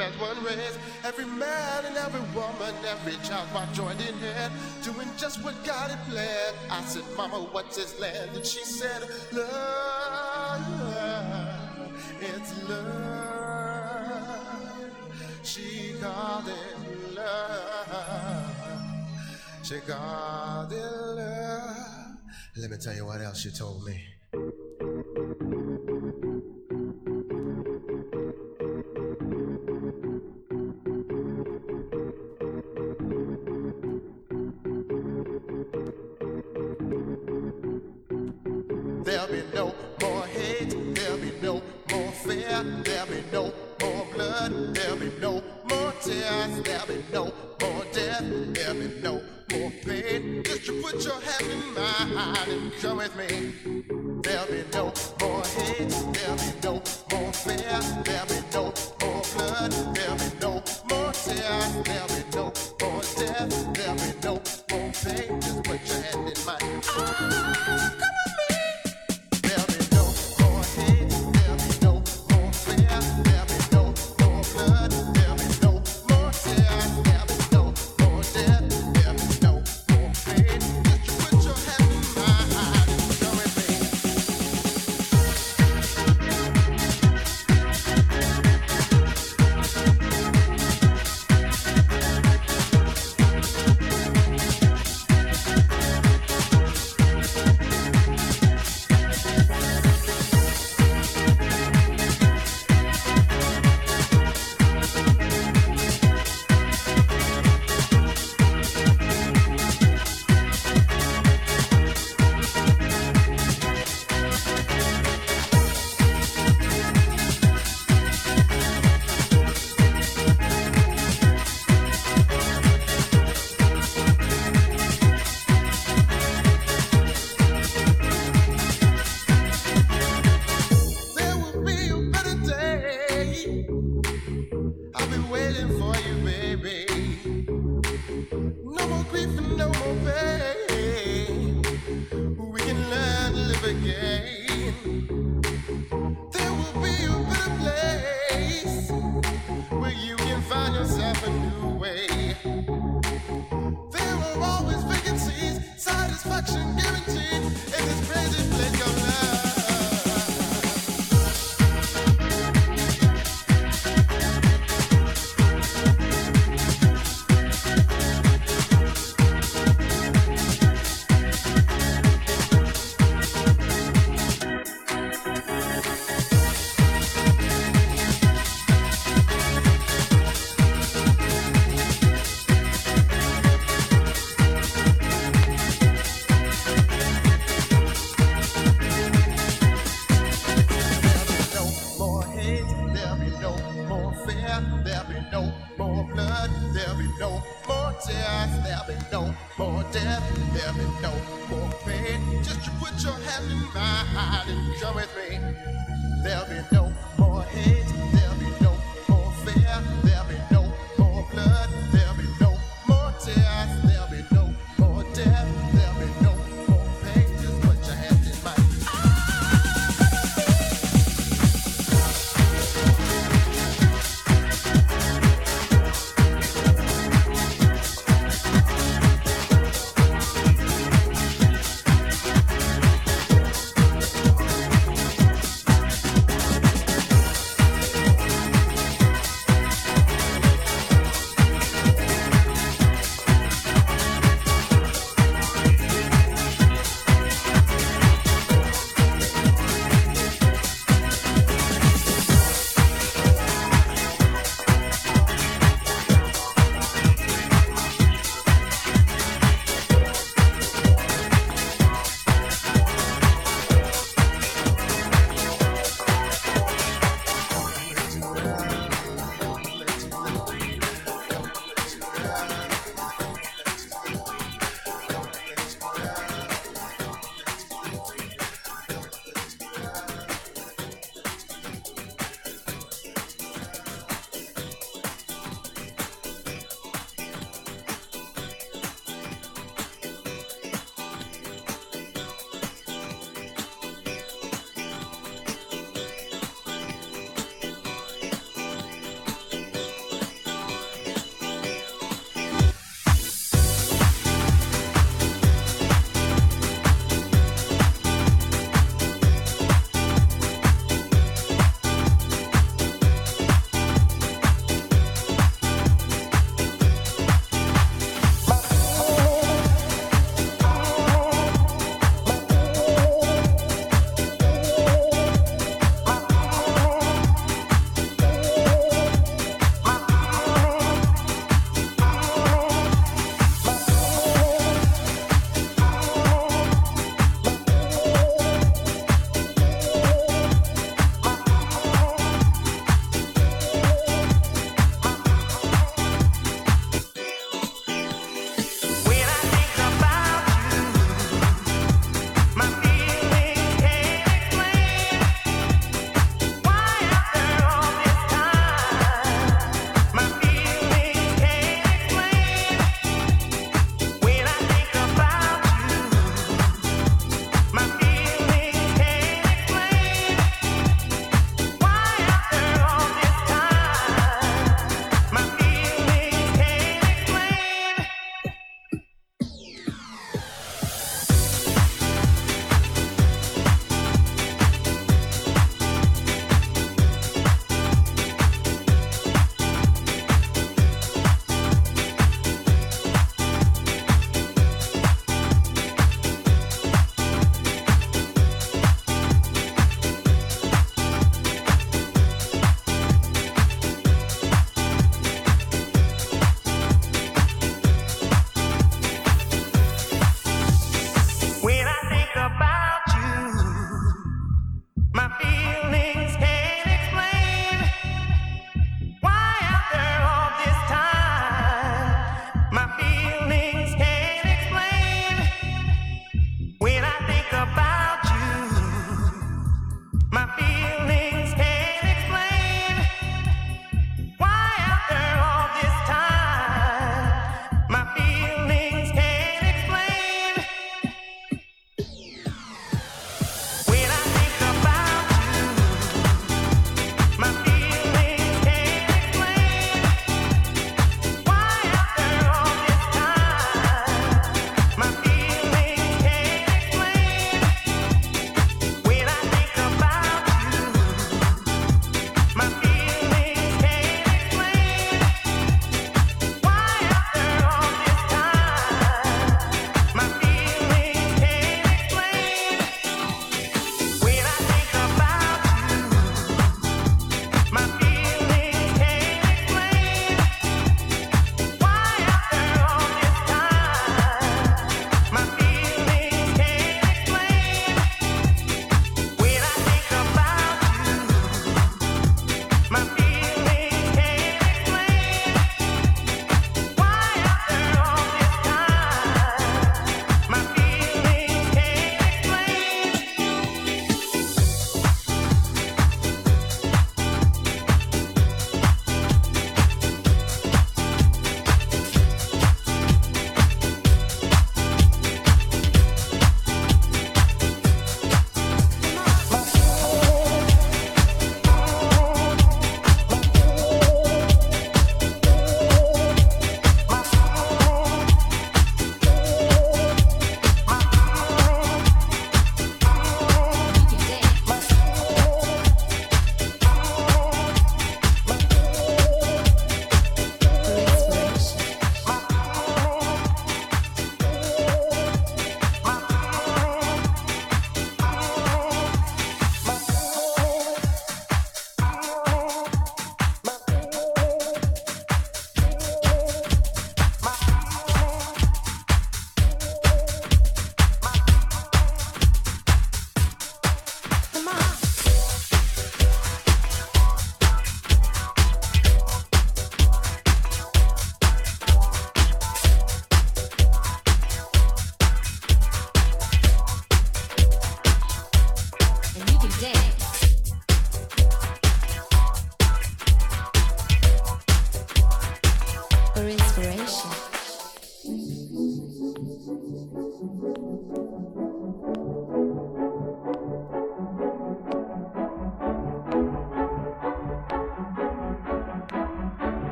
as one race. Every man and every woman, every child by joining in hand, doing just what God had planned. I said, Mama, what's his land? And she said, Love, it's love. She called it love. She called it love. Let me tell you what else she told me.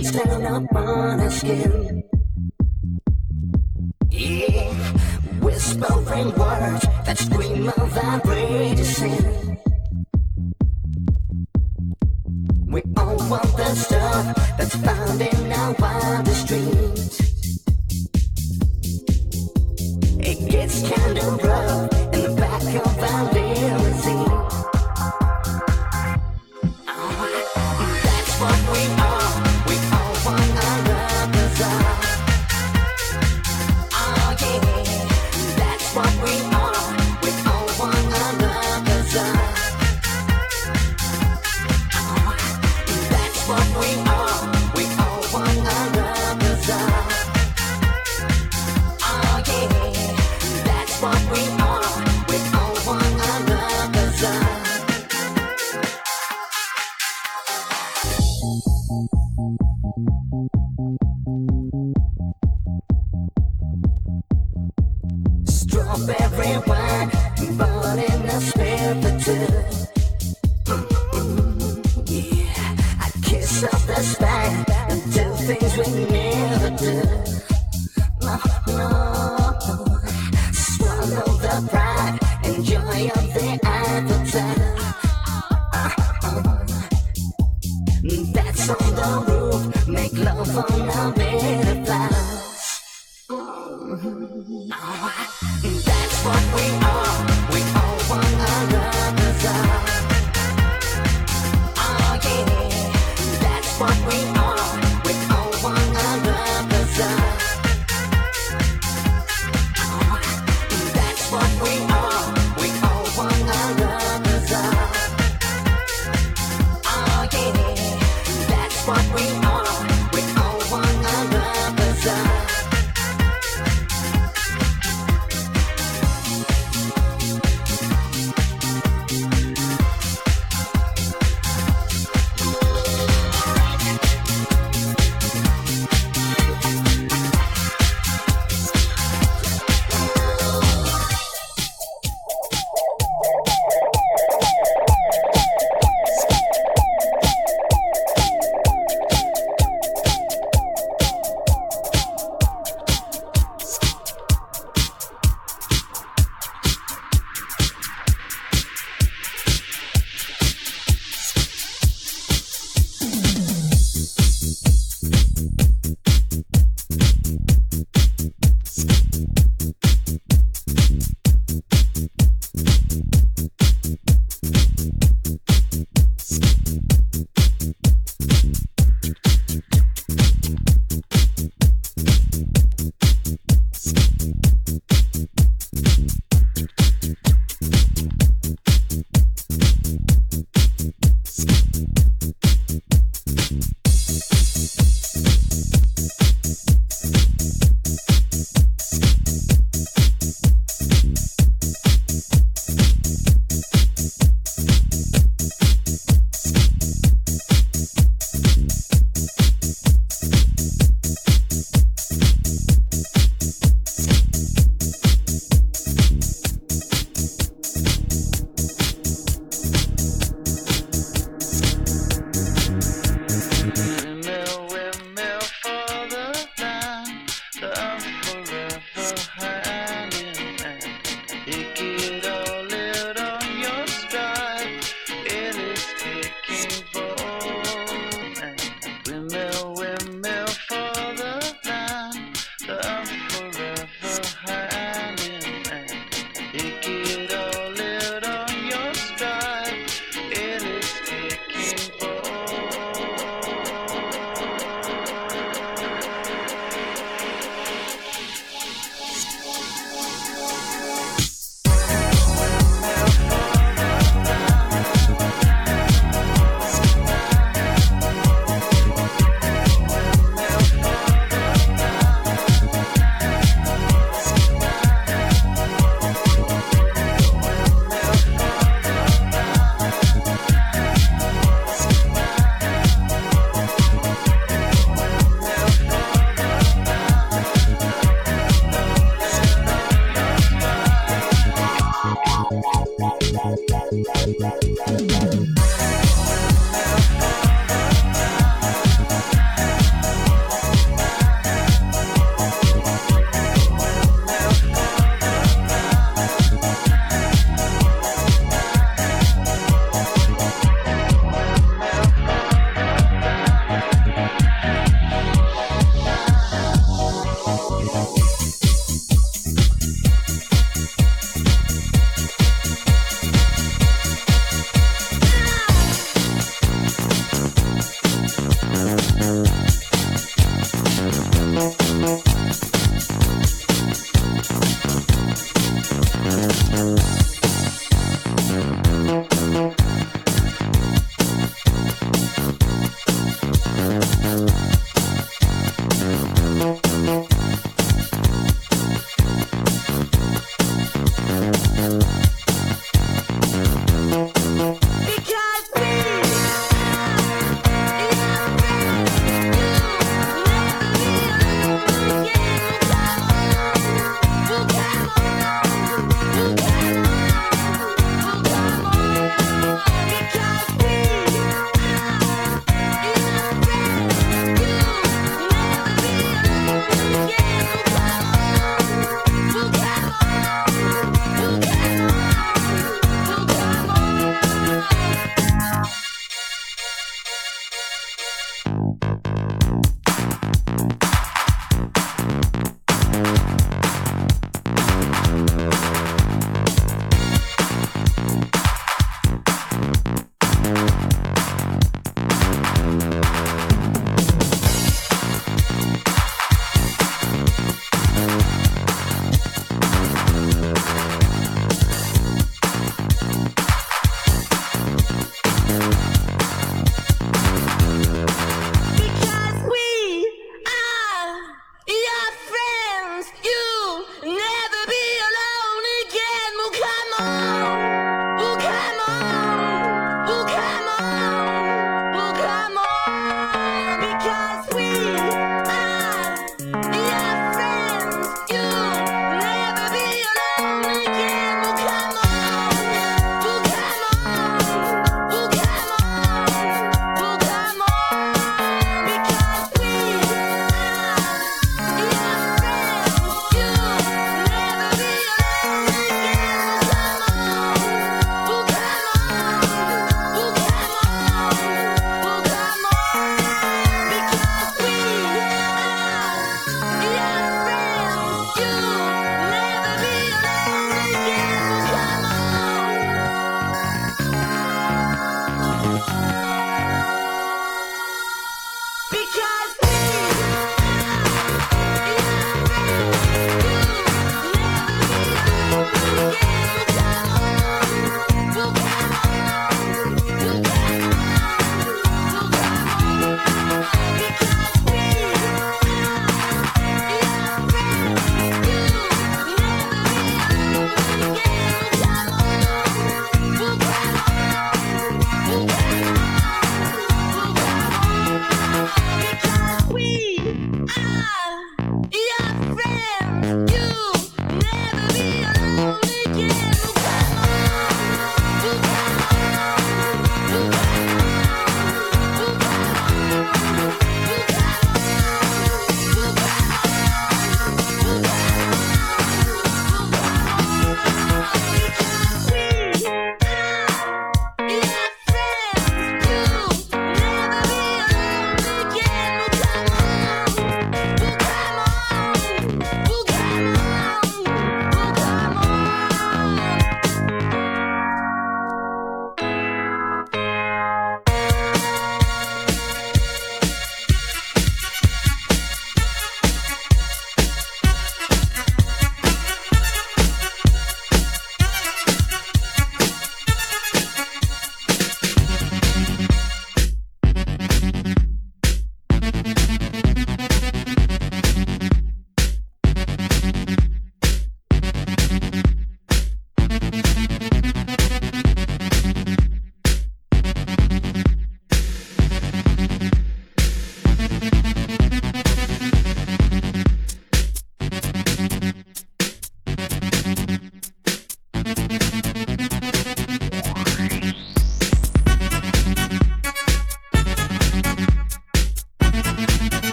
It shines down upon our skin.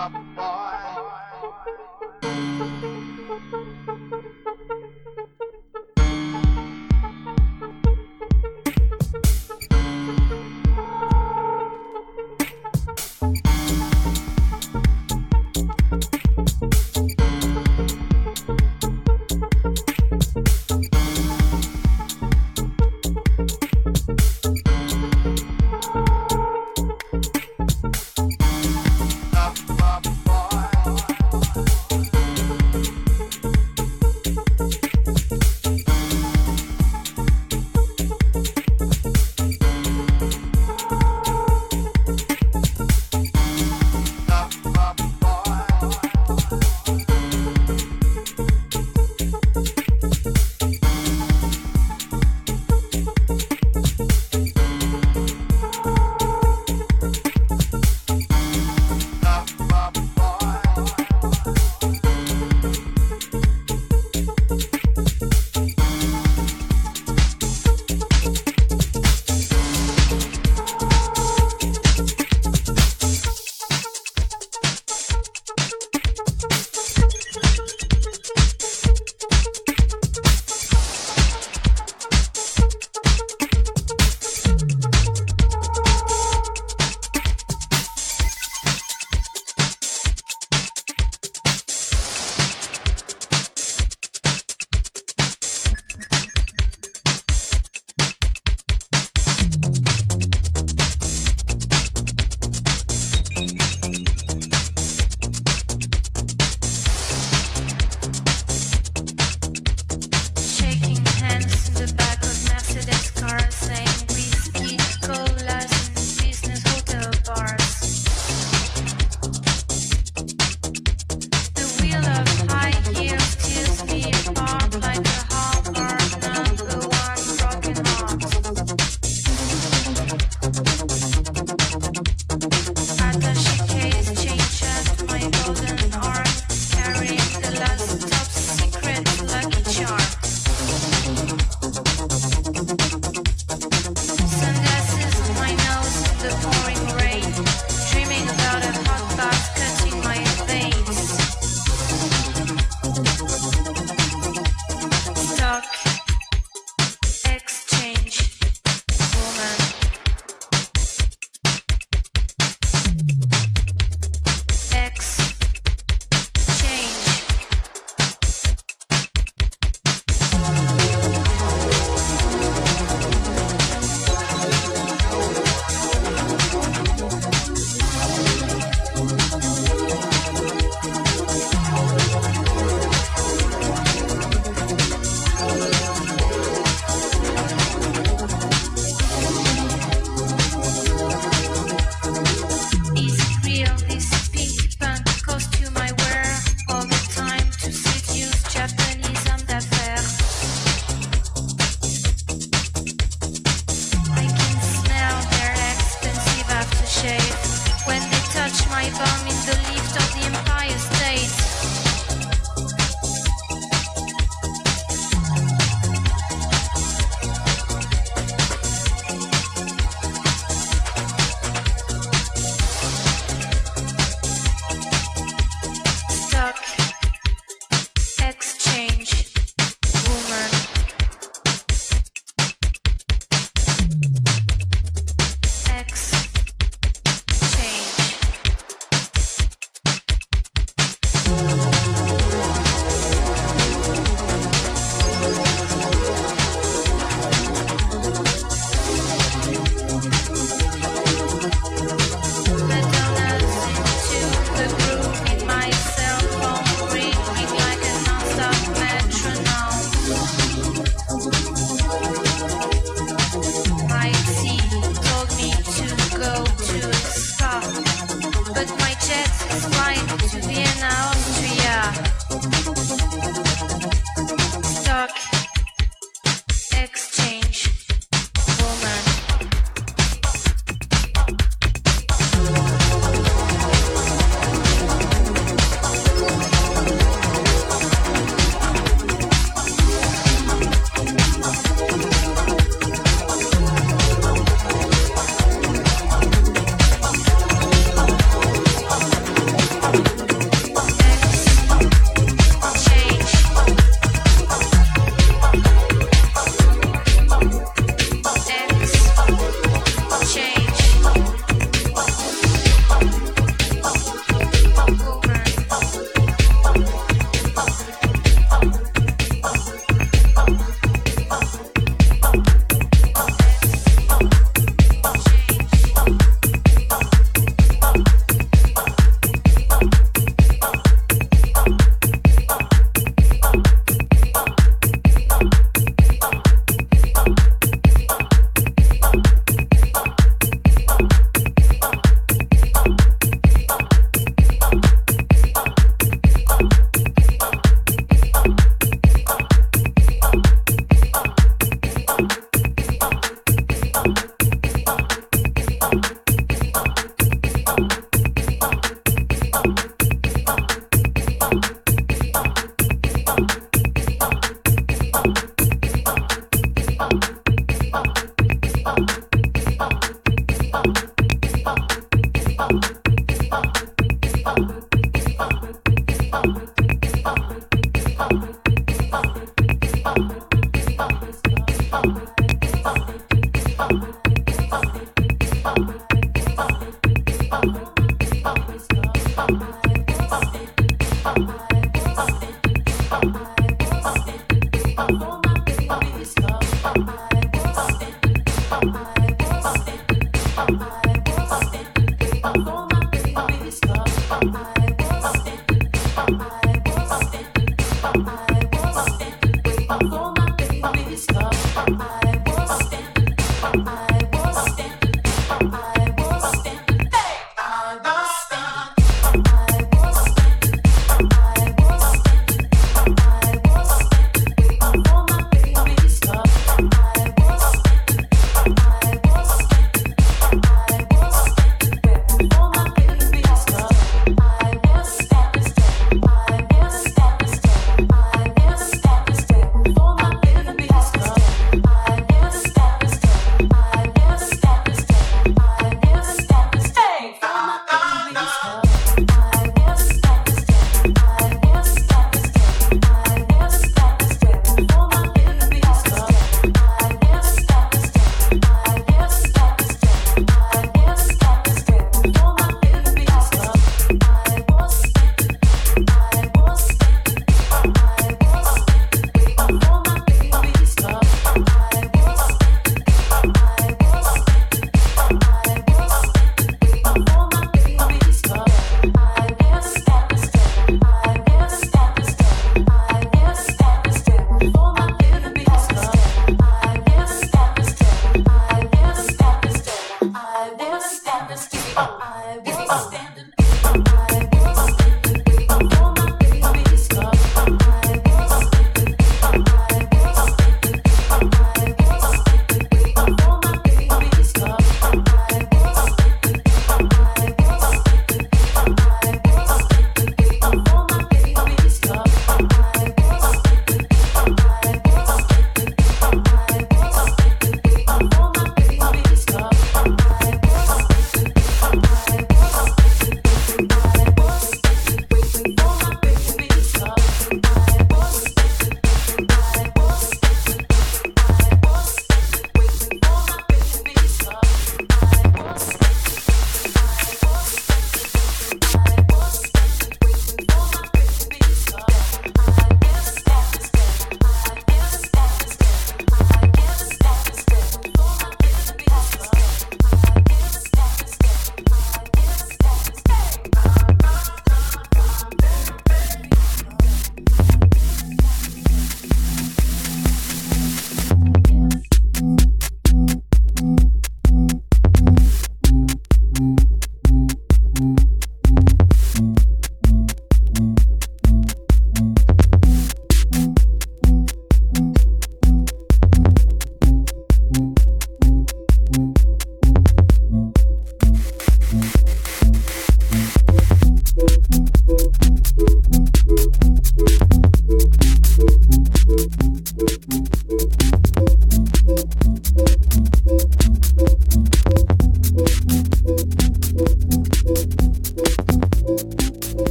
up.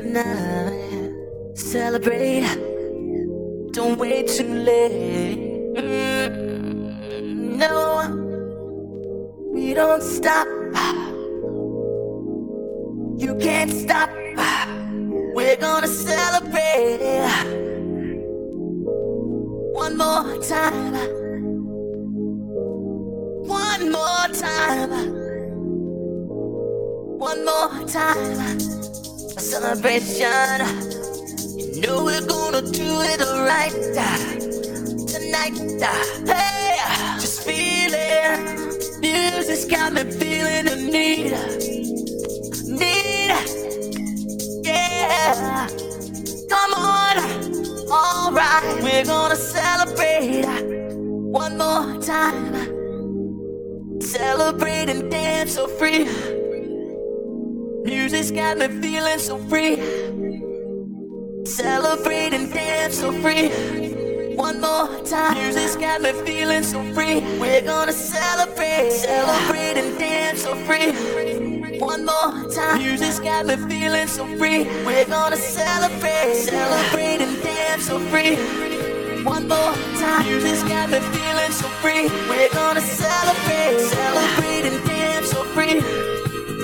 tonight. so free. We're gonna celebrate, celebrate and dance so free. One more time, just got me feeling so free. We're gonna celebrate, celebrate and dance so free.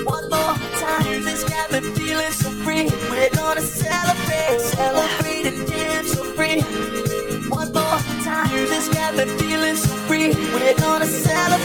One more time, just got me feeling so free. We're gonna celebrate, celebrate and dance so free. One more time, just got me feeling so free. We're gonna celebrate.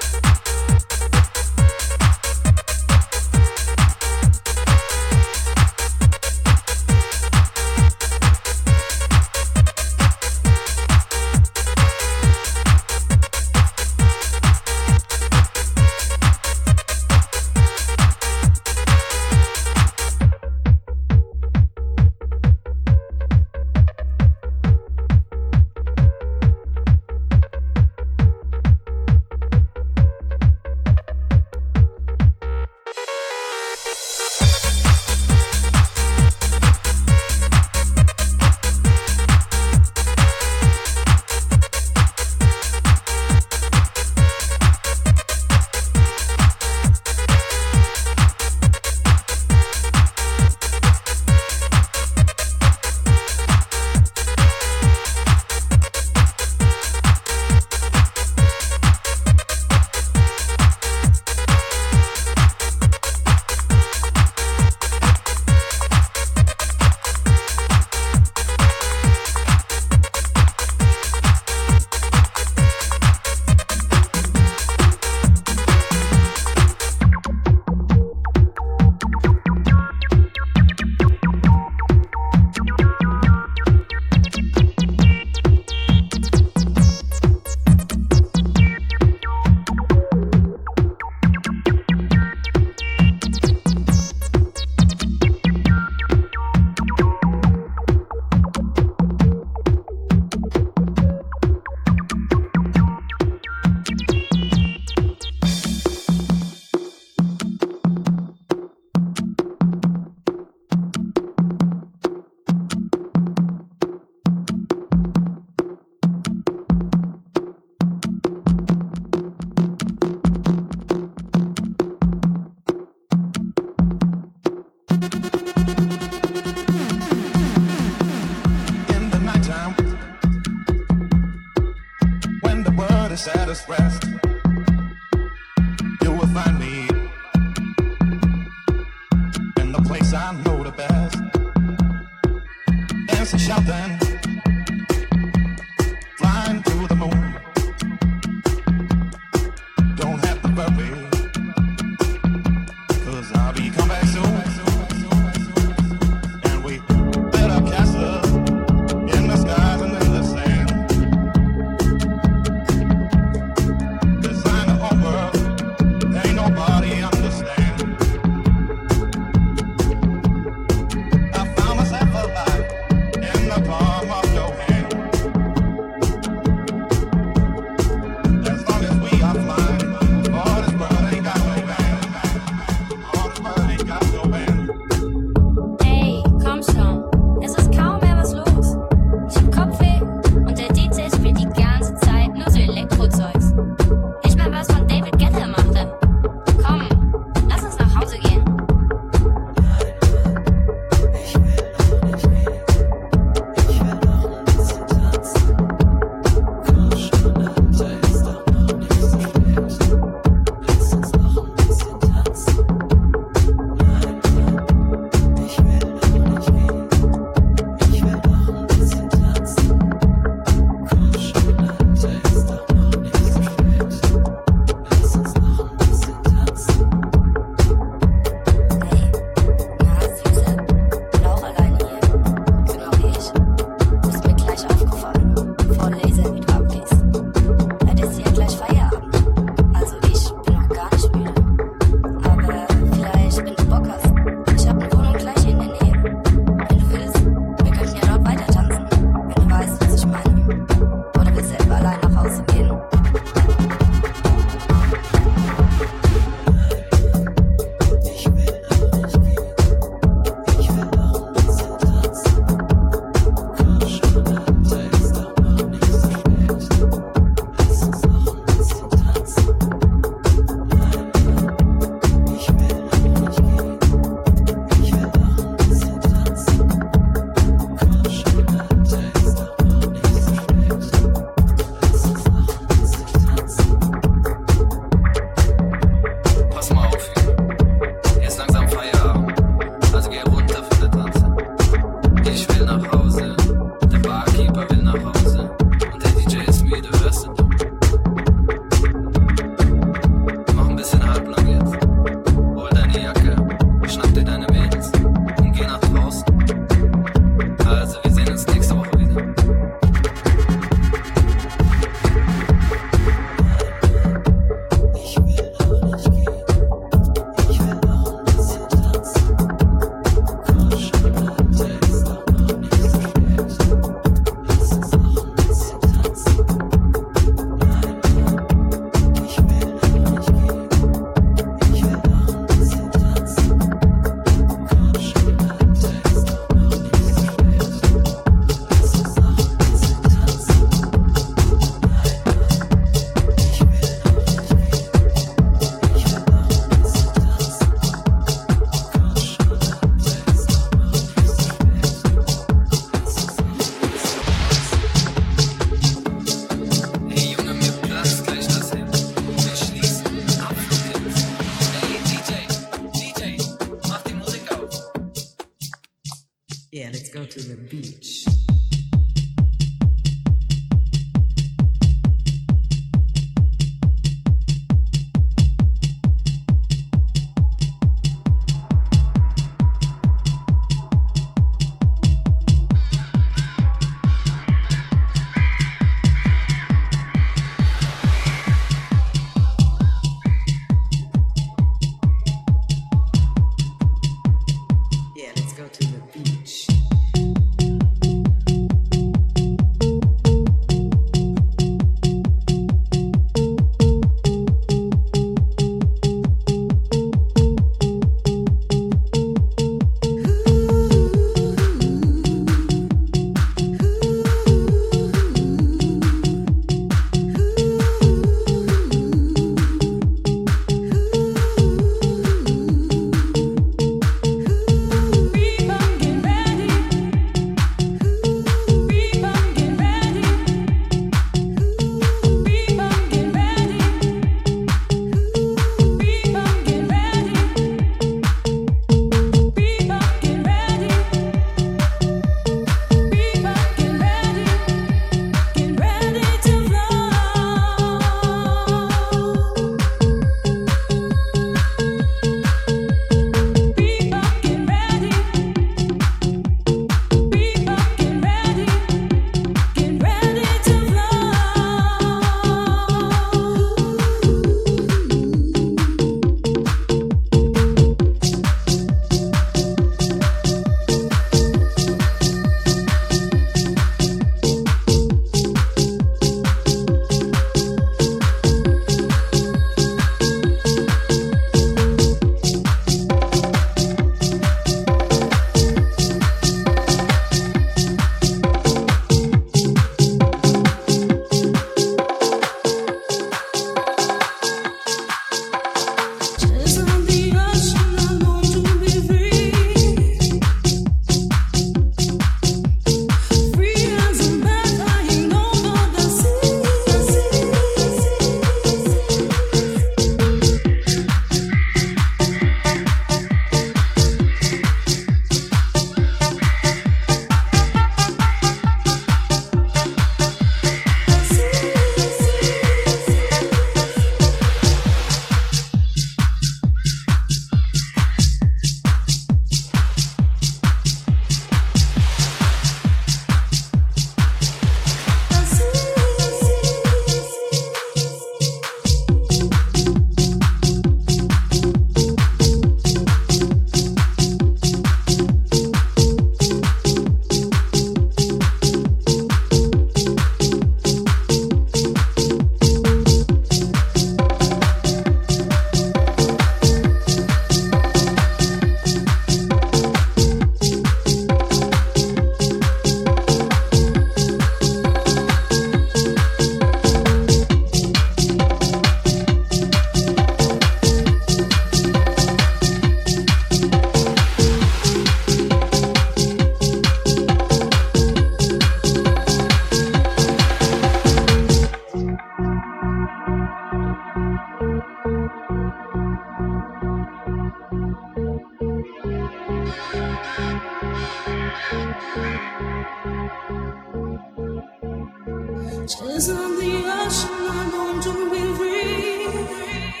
Chasing the ocean, I'm long to be. Free